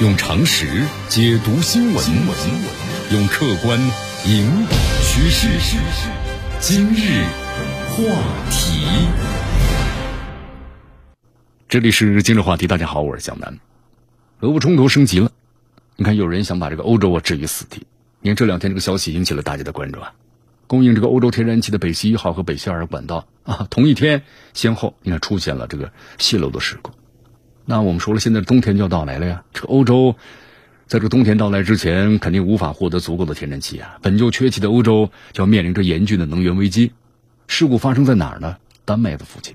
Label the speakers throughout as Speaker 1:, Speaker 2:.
Speaker 1: 用常识解读新闻，用客观引导趋势。今日话题，这里是今日话题。大家好，我是江南。俄乌冲突升级了，你看有人想把这个欧洲啊置于死地。你看这两天这个消息引起了大家的关注啊。供应这个欧洲天然气的北溪一号和北溪二号管道啊，同一天先后你看出现了这个泄漏的事故。那我们说了，现在冬天就要到来了呀，这欧洲在这冬天到来之前，肯定无法获得足够的天然气啊。本就缺气的欧洲就要面临着严峻的能源危机。事故发生在哪儿呢？丹麦的附近。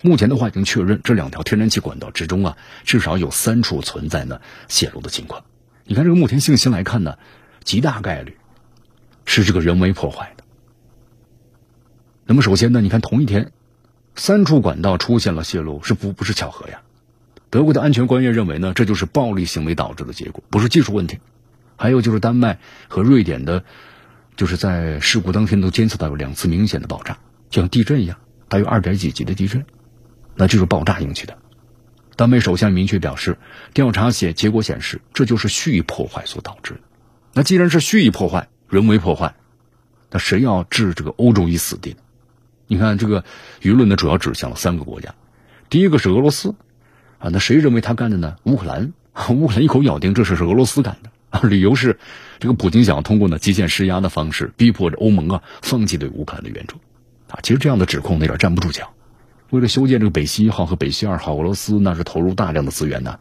Speaker 1: 目前的话已经确认，这两条天然气管道之中啊，至少有三处存在呢泄漏的情况。你看这个目前信息来看呢，极大概率是这个人为破坏的。那么首先呢，你看同一天，三处管道出现了泄漏，是不不是巧合呀？德国的安全官员认为呢，这就是暴力行为导致的结果，不是技术问题。还有就是丹麦和瑞典的，就是在事故当天都监测到有两次明显的爆炸，像地震一样，大约二点几级的地震，那就是爆炸引起的。丹麦首相明确表示，调查显结果显示，这就是蓄意破坏所导致的。那既然是蓄意破坏、人为破坏，那谁要置这个欧洲于死地呢？你看，这个舆论呢，主要指向了三个国家。第一个是俄罗斯，啊，那谁认为他干的呢？乌克兰，乌克兰一口咬定这事是俄罗斯干的，啊，理由是这个普京想要通过呢极限施压的方式，逼迫着欧盟啊放弃对乌克兰的援助，啊，其实这样的指控有点站不住脚。为了修建这个北溪一号和北溪二号，俄罗斯那是投入大量的资源呢，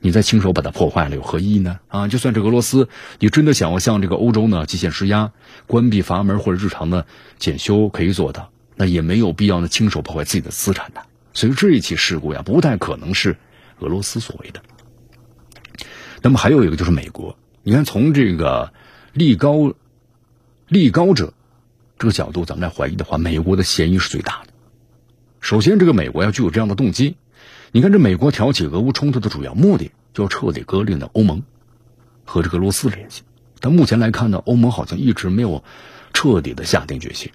Speaker 1: 你再亲手把它破坏了有何意义呢？啊，就算这俄罗斯，你真的想要向这个欧洲呢极限施压，关闭阀门或者日常的检修可以做到。那也没有必要呢，亲手破坏自己的资产的。所以这一起事故呀，不太可能是俄罗斯所为的。那么还有一个就是美国，你看从这个利高利高者这个角度，咱们来怀疑的话，美国的嫌疑是最大的。首先，这个美国要具有这样的动机。你看，这美国挑起俄乌冲突的主要目的，就要彻底割裂呢欧盟和这个俄罗斯联系。但目前来看呢，欧盟好像一直没有彻底的下定决心。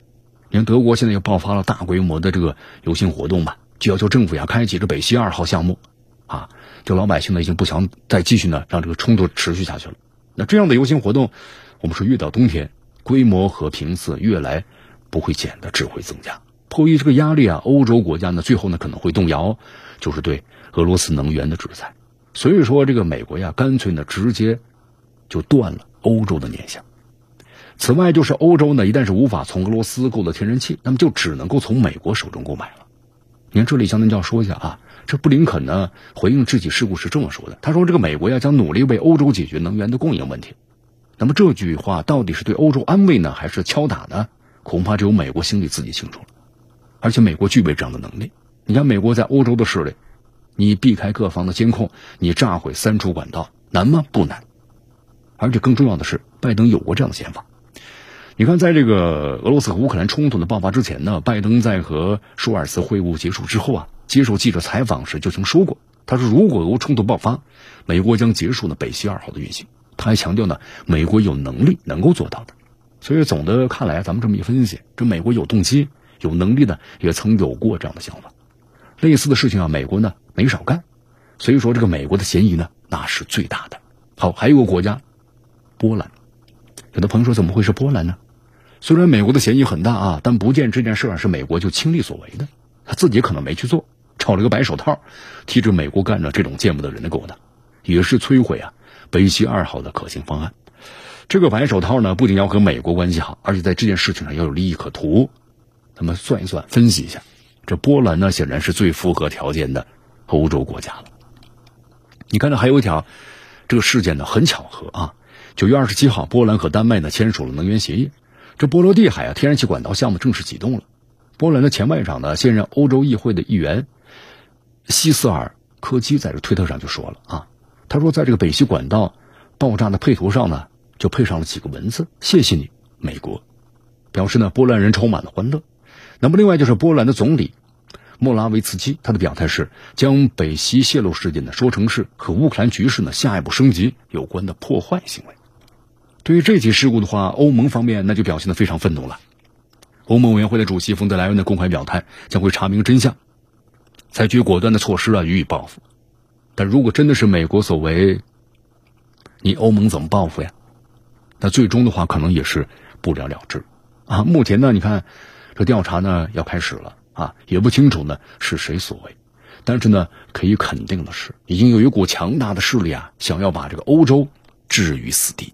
Speaker 1: 你看，德国现在又爆发了大规模的这个游行活动吧，就要求政府呀开启这北溪二号项目，啊，就老百姓呢已经不想再继续呢让这个冲突持续下去了。那这样的游行活动，我们说越到冬天，规模和频次越来不会减的，只会增加。迫于这个压力啊，欧洲国家呢最后呢可能会动摇，就是对俄罗斯能源的制裁。所以说，这个美国呀，干脆呢直接就断了欧洲的念想。此外，就是欧洲呢，一旦是无法从俄罗斯购得天然气，那么就只能够从美国手中购买了。你看，这里相当就要说一下啊，这布林肯呢回应这起事故是这么说的：他说，这个美国要将努力为欧洲解决能源的供应问题。那么这句话到底是对欧洲安慰呢，还是敲打呢？恐怕只有美国心里自己清楚了。而且美国具备这样的能力。你看，美国在欧洲的势力，你避开各方的监控，你炸毁三处管道，难吗？不难。而且更重要的是，拜登有过这样的想法。你看，在这个俄罗斯和乌克兰冲突的爆发之前呢，拜登在和舒尔茨会晤结束之后啊，接受记者采访时就曾说过，他说如果俄乌冲突爆发，美国将结束呢北溪二号的运行。他还强调呢，美国有能力能够做到的。所以总的看来，咱们这么一分析，这美国有动机、有能力呢，也曾有过这样的想法。类似的事情啊，美国呢没少干。所以说，这个美国的嫌疑呢，那是最大的。好，还有个国家，波兰。有的朋友说，怎么会是波兰呢？虽然美国的嫌疑很大啊，但不见这件事儿是美国就亲力所为的，他自己可能没去做，炒了个白手套，替着美国干着这种见不得人的勾当，也是摧毁啊北溪二号的可行方案。这个白手套呢，不仅要和美国关系好，而且在这件事情上要有利益可图。那么算一算，分析一下，这波兰呢，显然是最符合条件的欧洲国家了。你看，这还有一条，这个事件呢，很巧合啊。九月二十七号，波兰和丹麦呢签署了能源协议。这波罗的海啊，天然气管道项目正式启动了。波兰的前外长呢，现任欧洲议会的议员西斯尔科基在这推特上就说了啊，他说在这个北溪管道爆炸的配图上呢，就配上了几个文字：“谢谢你，美国。”表示呢，波兰人充满了欢乐。那么，另外就是波兰的总理莫拉维茨基，他的表态是将北溪泄漏事件呢说成是和乌克兰局势呢下一步升级有关的破坏行为。对于这起事故的话，欧盟方面那就表现的非常愤怒了。欧盟委员会的主席冯德莱恩的公开表态，将会查明真相，采取果断的措施啊予以报复。但如果真的是美国所为，你欧盟怎么报复呀？那最终的话，可能也是不了了之啊。目前呢，你看这调查呢要开始了啊，也不清楚呢是谁所为。但是呢，可以肯定的是，已经有一股强大的势力啊，想要把这个欧洲置于死地。